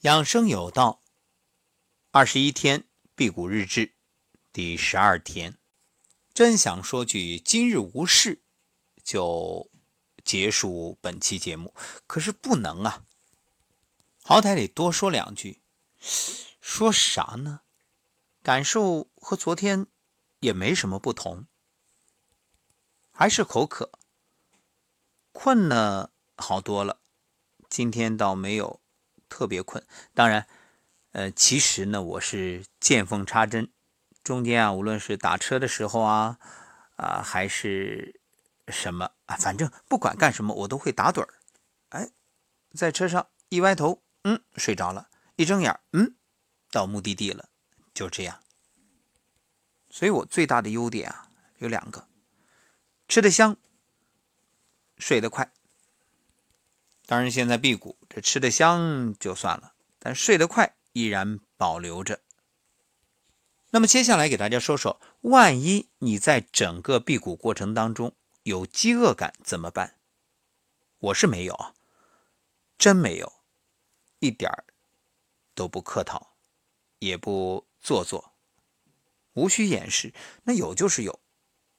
养生有道，二十一天辟谷日志第十二天，真想说句今日无事，就结束本期节目，可是不能啊，好歹得多说两句。说啥呢？感受和昨天也没什么不同，还是口渴，困呢好多了，今天倒没有。特别困，当然，呃，其实呢，我是见缝插针，中间啊，无论是打车的时候啊，啊，还是什么啊，反正不管干什么，我都会打盹儿。哎，在车上一歪头，嗯，睡着了；一睁眼，嗯，到目的地了，就这样。所以我最大的优点啊，有两个：吃得香，睡得快。当然，现在辟谷，这吃的香就算了，但睡得快依然保留着。那么接下来给大家说说，万一你在整个辟谷过程当中有饥饿感怎么办？我是没有，真没有，一点儿都不客套，也不做作，无需掩饰。那有就是有，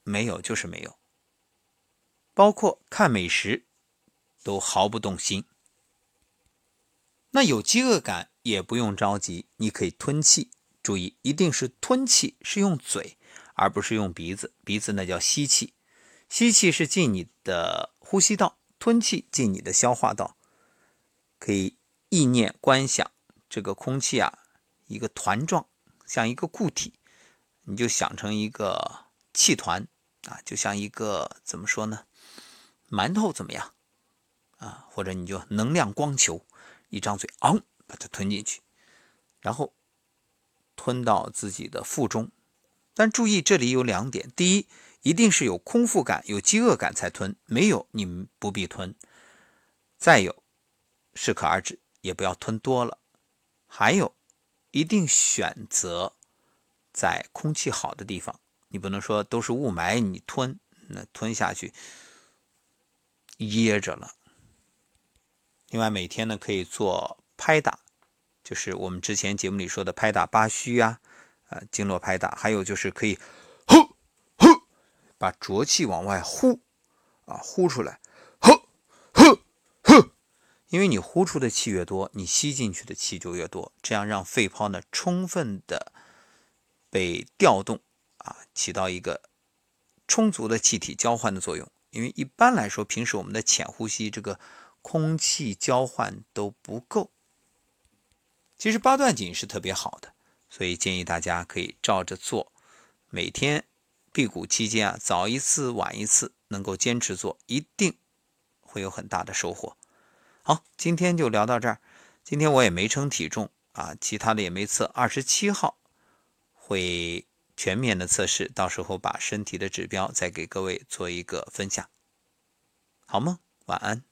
没有就是没有。包括看美食。都毫不动心。那有饥饿感也不用着急，你可以吞气。注意，一定是吞气，是用嘴，而不是用鼻子。鼻子那叫吸气，吸气是进你的呼吸道，吞气进你的消化道。可以意念观想这个空气啊，一个团状，像一个固体，你就想成一个气团啊，就像一个怎么说呢？馒头怎么样？或者你就能量光球，一张嘴，昂，把它吞进去，然后吞到自己的腹中。但注意，这里有两点：第一，一定是有空腹感、有饥饿感才吞，没有你们不必吞。再有，适可而止，也不要吞多了。还有，一定选择在空气好的地方，你不能说都是雾霾，你吞，那吞下去噎着了。另外，每天呢可以做拍打，就是我们之前节目里说的拍打八虚啊，呃，经络拍打。还有就是可以呼呼，把浊气往外呼啊，呼出来，呼呼呼。因为你呼出的气越多，你吸进去的气就越多，这样让肺泡呢充分的被调动啊，起到一个充足的气体交换的作用。因为一般来说，平时我们的浅呼吸这个。空气交换都不够，其实八段锦是特别好的，所以建议大家可以照着做。每天辟谷期间啊，早一次晚一次，能够坚持做，一定会有很大的收获。好，今天就聊到这儿。今天我也没称体重啊，其他的也没测。二十七号会全面的测试，到时候把身体的指标再给各位做一个分享，好吗？晚安。